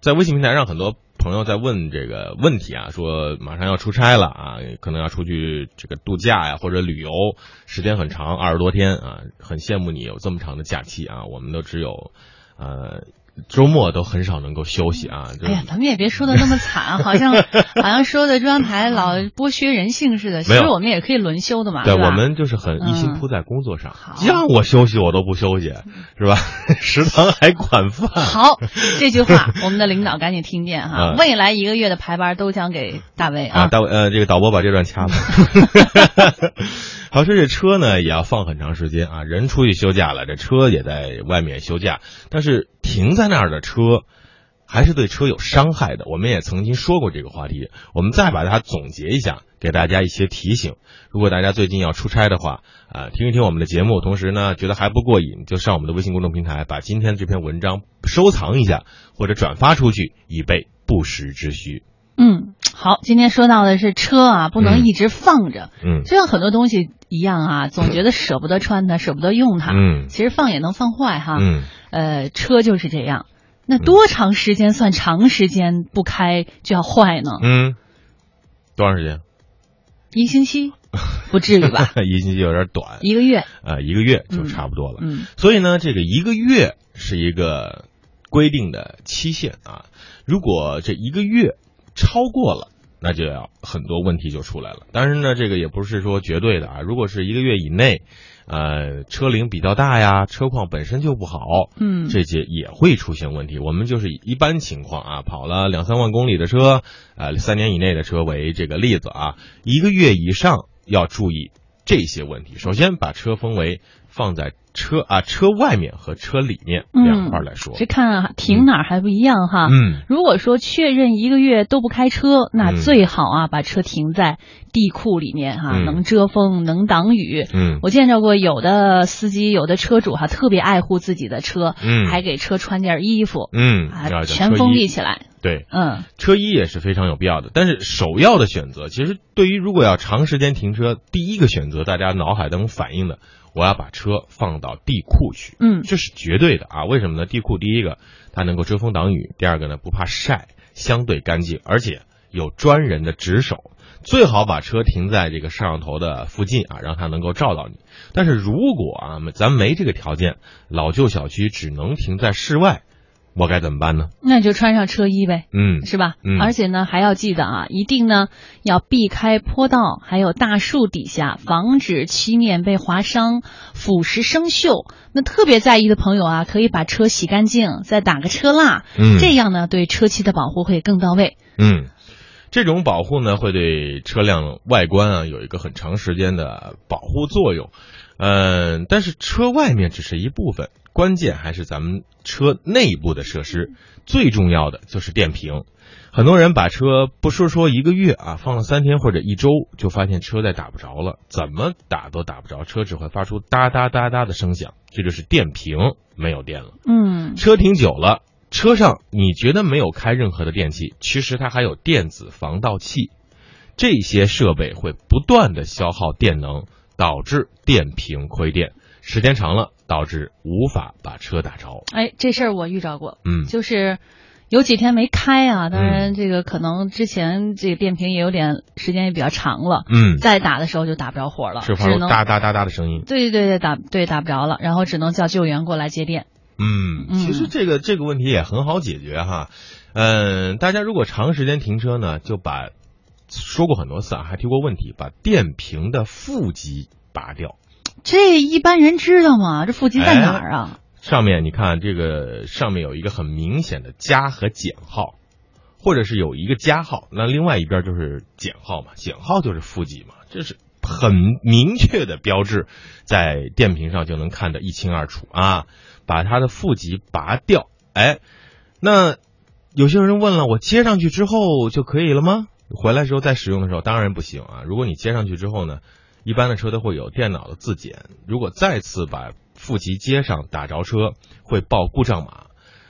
在微信平台上，很多朋友在问这个问题啊，说马上要出差了啊，可能要出去这个度假呀，或者旅游，时间很长，二十多天啊，很羡慕你有这么长的假期啊，我们都只有，呃。周末都很少能够休息啊！哎呀，咱们也别说的那么惨，好像好像说的中央台老剥削人性似的。其实我们也可以轮休的嘛，对我们就是很一心扑在工作上，让我休息我都不休息，是吧？食堂还管饭。好，这句话我们的领导赶紧听见哈！未来一个月的排班都将给大卫啊！大卫呃，这个导播把这段掐了。好，说这车呢也要放很长时间啊，人出去休假了，这车也在外面休假，但是停在那儿的车，还是对车有伤害的。我们也曾经说过这个话题，我们再把它总结一下，给大家一些提醒。如果大家最近要出差的话，啊，听一听我们的节目，同时呢觉得还不过瘾，就上我们的微信公众平台，把今天这篇文章收藏一下，或者转发出去，以备不时之需。嗯，好，今天说到的是车啊，不能一直放着。嗯，就像很多东西一样啊，总觉得舍不得穿它，舍不得用它。嗯，其实放也能放坏哈。嗯，呃，车就是这样。那多长时间算长时间不开就要坏呢？嗯，多长时间？一星期？不至于吧？一星期有点短。一个月？啊，一个月就差不多了。嗯，所以呢，这个一个月是一个规定的期限啊。如果这一个月。超过了，那就要很多问题就出来了。当然呢，这个也不是说绝对的啊。如果是一个月以内，呃，车龄比较大呀，车况本身就不好，嗯，这些也会出现问题。我们就是以一般情况啊，跑了两三万公里的车，呃，三年以内的车为这个例子啊，一个月以上要注意这些问题。首先把车分为放在。车啊，车外面和车里面两块来说，这看啊停哪儿还不一样哈。嗯，如果说确认一个月都不开车，那最好啊把车停在地库里面哈，能遮风能挡雨。嗯，我见着过有的司机有的车主哈特别爱护自己的车，嗯，还给车穿件衣服，嗯，全封闭起来。对，嗯，车衣也是非常有必要的。但是首要的选择，其实对于如果要长时间停车，第一个选择大家脑海当中反映的。我要把车放到地库去，嗯，这是绝对的啊！为什么呢？地库第一个，它能够遮风挡雨；第二个呢，不怕晒，相对干净，而且有专人的值守。最好把车停在这个摄像头的附近啊，让它能够照到你。但是如果啊，咱没这个条件，老旧小区只能停在室外。我该怎么办呢？那就穿上车衣呗，嗯，是吧？嗯，而且呢，还要记得啊，一定呢要避开坡道，还有大树底下，防止漆面被划伤、腐蚀生锈。那特别在意的朋友啊，可以把车洗干净，再打个车蜡，嗯，这样呢，对车漆的保护会更到位。嗯，这种保护呢，会对车辆外观啊有一个很长时间的保护作用。嗯，但是车外面只是一部分。关键还是咱们车内部的设施，最重要的就是电瓶。很多人把车不说说一个月啊，放了三天或者一周，就发现车再打不着了，怎么打都打不着，车只会发出哒哒哒哒的声响，这就是电瓶没有电了。嗯，车停久了，车上你觉得没有开任何的电器，其实它还有电子防盗器，这些设备会不断的消耗电能，导致电瓶亏电。时间长了，导致无法把车打着。哎，这事儿我遇着过。嗯，就是有几天没开啊，当然这个可能之前这个电瓶也有点时间也比较长了。嗯，再打的时候就打不着火了，是发出哒哒哒哒的声音。对对对，打对打不着了，然后只能叫救援过来接电。嗯，其实这个这个问题也很好解决哈。嗯，大家如果长时间停车呢，就把说过很多次啊，还提过问题，把电瓶的负极拔掉。这一般人知道吗？这负极在哪儿啊？上面你看，这个上面有一个很明显的加和减号，或者是有一个加号，那另外一边就是减号嘛，减号就是负极嘛，这是很明确的标志，在电瓶上就能看得一清二楚啊。把它的负极拔掉，哎，那有些人问了，我接上去之后就可以了吗？回来时候再使用的时候，当然不行啊。如果你接上去之后呢？一般的车都会有电脑的自检，如果再次把负极接上打着车，会报故障码。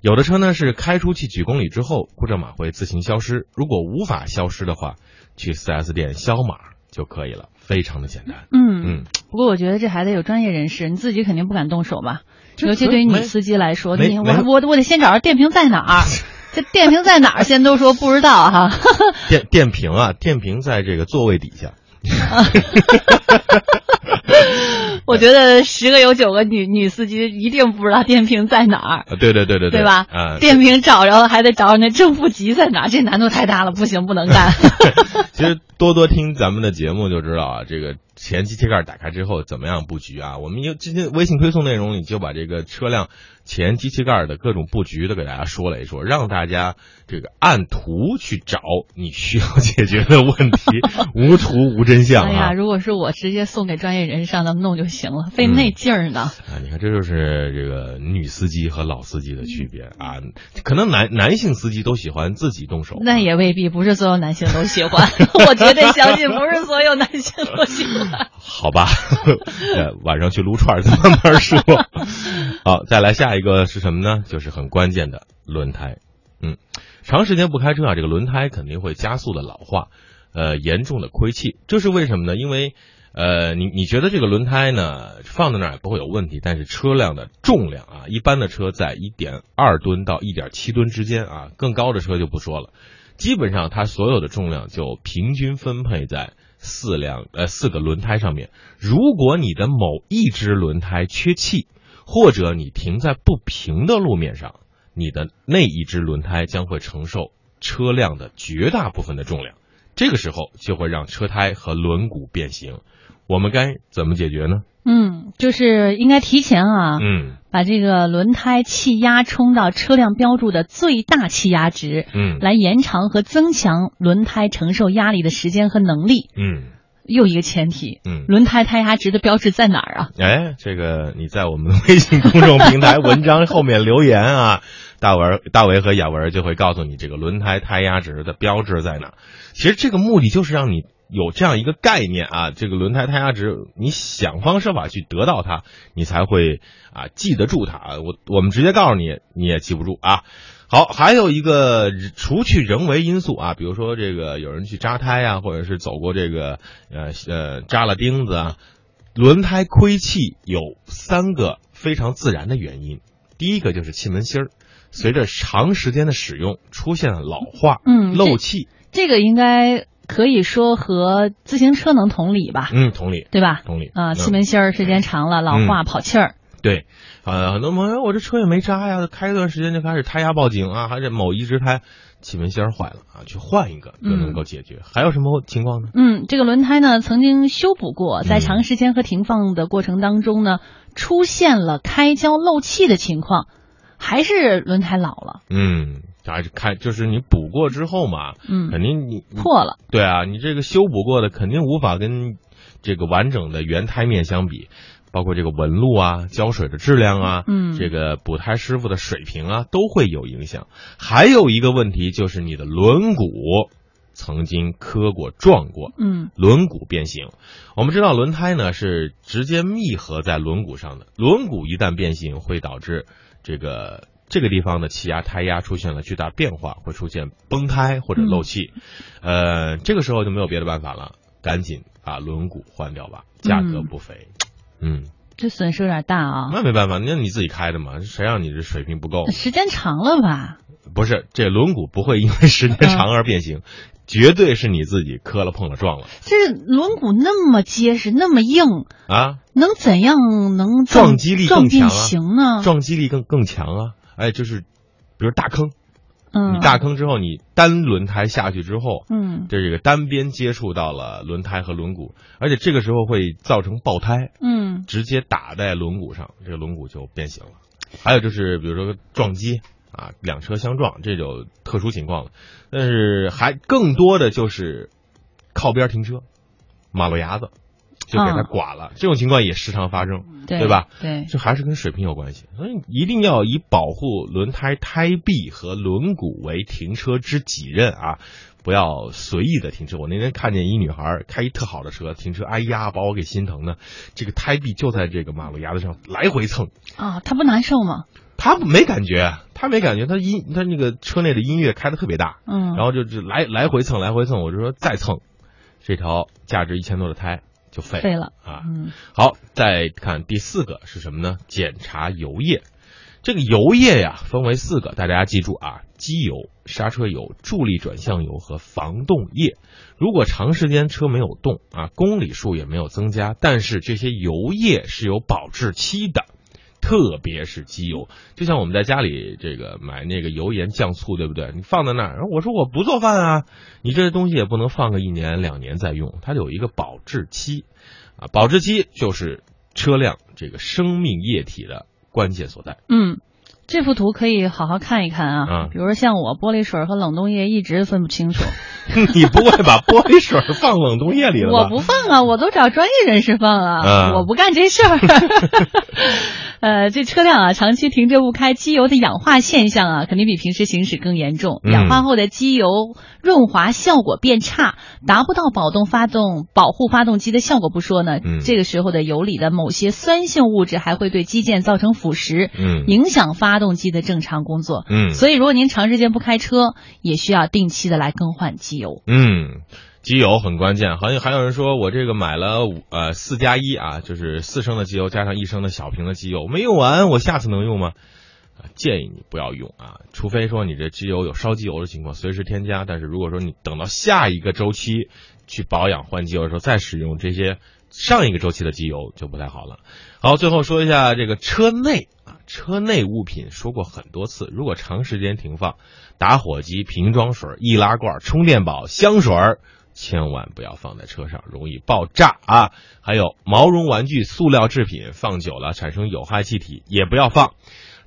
有的车呢是开出去几公里之后，故障码会自行消失。如果无法消失的话，去 4S 店消码就可以了，非常的简单。嗯嗯。不过我觉得这还得有专业人士，你自己肯定不敢动手吧？尤其对于女司机来说，你我我我得先找着电瓶在哪儿。这电瓶在哪儿？现在都说不知道哈。电电瓶啊，电瓶在这个座位底下。我觉得十个有九个女女司机一定不知道电瓶在哪儿。对对对对对吧？啊，电瓶找着了，还得找着那正负极在哪儿，这难度太大了，不行，不能干。其实多多听咱们的节目就知道啊，这个前机器盖打开之后怎么样布局啊？我们有今天微信推送内容里就把这个车辆前机器盖的各种布局都给大家说了一说，让大家这个按图去找你需要解决的问题，无图无真相哎呀，啊！如果是我，直接送给专业人士让他们弄就行了，费那劲儿呢。啊，你看，这就是这个女司机和老司机的区别啊。可能男男性司机都喜欢自己动手，那也未必，不是所有男性都喜欢。我绝对相信，不是所有男性都喜欢。好吧，呃晚上去撸串再慢慢说。好，再来下一个是什么呢？就是很关键的轮胎。嗯，长时间不开车啊，这个轮胎肯定会加速的老化，呃，严重的亏气。这是为什么呢？因为呃，你你觉得这个轮胎呢放在那儿也不会有问题，但是车辆的重量啊，一般的车在一点二吨到一点七吨之间啊，更高的车就不说了。基本上它所有的重量就平均分配在四辆呃四个轮胎上面。如果你的某一只轮胎缺气，或者你停在不平的路面上，你的那一只轮胎将会承受车辆的绝大部分的重量，这个时候就会让车胎和轮毂变形。我们该怎么解决呢？嗯，就是应该提前啊，嗯把这个轮胎气压冲到车辆标注的最大气压值，嗯来延长和增强轮胎承受压力的时间和能力。嗯又一个前提，嗯。轮胎胎压值的标志在哪儿啊？哎，这个你在我们的微信公众平台文章后面留言啊，大文、大为和雅文就会告诉你这个轮胎胎压值的标志在哪。其实这个目的就是让你有这样一个概念啊，这个轮胎胎压值，你想方设法去得到它，你才会啊记得住它。我我们直接告诉你，你也记不住啊。好，还有一个除去人为因素啊，比如说这个有人去扎胎啊，或者是走过这个呃呃扎了钉子啊，轮胎亏气有三个非常自然的原因。第一个就是气门芯儿，随着长时间的使用出现了老化、嗯漏气。这个应该可以说和自行车能同理吧，嗯，同理，对吧？同理啊，嗯气门芯儿时间长了，老化、跑气儿。对，呃，很多朋友我这车也没扎呀，开一段时间就开始胎压报警啊，还是某一只胎气门芯儿坏了啊，去换一个就能够解决。还有什么情况呢？嗯，这个轮胎呢曾经修补过，在嗯长时间和停放的过程当中呢，出现了开胶漏气的情况，还是轮胎老了，嗯，还是开就是你补过之后嘛，嗯，肯定你你破了，对啊，你这个修补过的肯定无法跟这个完整的原胎面相比，包括这个纹路啊、胶水的质量啊，嗯。这个补胎师傅的水平啊，都会有影响。还有一个问题就是你的轮毂曾经磕过撞过，嗯。轮毂变形。我们知道轮胎呢是直接密合在轮毂上的，轮毂一旦变形，会导致这个这个地方的气压、胎压出现了巨大变化，会出现崩胎或者漏气。呃，这个时候就没有别的办法了，赶紧把轮毂换掉吧，价格不菲。嗯，这损失有点大啊，那没办法，那你自己开的嘛，谁让你这水平不够？时间长了吧？不是，这轮毂不会因为时间长而变形，绝对是你自己磕了碰了撞了这轮毂那么结实，那么硬，啊。能怎样能撞击力更强呢？撞击力更更强啊！哎，就是，比如大坑，嗯，你大坑之后，你单轮胎下去之后，嗯这这个单边接触到了轮胎和轮毂，而且这个时候会造成爆胎，嗯直接打在轮毂上，这个轮毂就变形了。还有就是，比如说撞击啊，两车相撞，这就特殊情况了。但是还更多的就是靠边停车，马路牙子就给它嗯剐了，这种情况也时常发生。对对吧？对，这还是跟水平有关系，所以一定要以保护轮胎胎壁和轮毂为停车之己任啊！不要随意的停车。我那天看见一女孩开一特好的车停车，哎呀，把我给心疼的。这个胎壁就在这个马路牙子上来回蹭，啊，她不难受吗？她没感觉，她没感觉，她音她那个车内的音乐开的特别大，嗯，然后就就来来回蹭来回蹭，我就说再蹭，这条价值一千多的胎就废了废了，啊！嗯好，再看第四个是什么呢？检查油液。这个油液呀，分为四个，大家记住啊：机油、刹车油、助力转向油和防冻液。如果长时间车没有动啊，公里数也没有增加，但是这些油液是有保质期的，特别是机油，就像我们在家里这个买那个油盐酱醋，对不对？你放在那儿，我说我不做饭啊，你这些东西也不能放个一年两年再用，它有一个保质期啊，保质期就是车辆这个生命液体的。关键所在。嗯，这幅图可以好好看一看啊。啊比如说像我，玻璃水和冷冻液一直分不清楚。你不会把玻璃水放冷冻液里了吧？我不放啊，我都找专业人士放啊，啊我不干这事儿。呃，这车辆啊，长期停着不开，机油的氧化现象啊，肯定比平时行驶更严重。嗯氧化后的机油润滑效果变差，达不到保动发动、保护发动机的效果不说呢，嗯这个时候的油里的某些酸性物质还会对机件造成腐蚀，嗯影响发动机的正常工作。嗯所以，如果您长时间不开车，也需要定期的来更换机油。嗯，机油很关键。好像还有人说我这个买了五呃四加一啊，就是四升的机油加上一升的小瓶的机油没用完，我下次能用吗？啊建议你不要用啊，除非说你这机油有烧机油的情况，随时添加。但是如果说你等到下一个周期去保养换机油的时候再使用这些上一个周期的机油就不太好了。好，最后说一下这个车内啊，车内物品说过很多次，如果长时间停放，打火机、瓶装水、易拉罐、充电宝、香水，千万不要放在车上，容易爆炸啊！还有毛绒玩具、塑料制品，放久了产生有害气体，也不要放。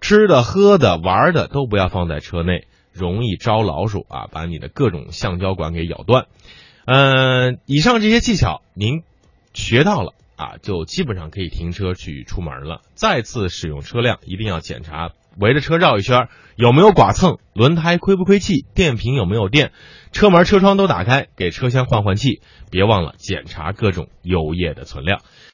吃的、喝的、玩的都不要放在车内，容易招老鼠啊，把你的各种橡胶管给咬断。嗯、以上这些技巧您学到了啊，就基本上可以停车去出门了。再次使用车辆，一定要检查围着车绕一圈有没有剐蹭，轮胎亏不亏气，电瓶有没有电，车门、车窗都打开，给车厢换换气。别忘了检查各种油液的存量。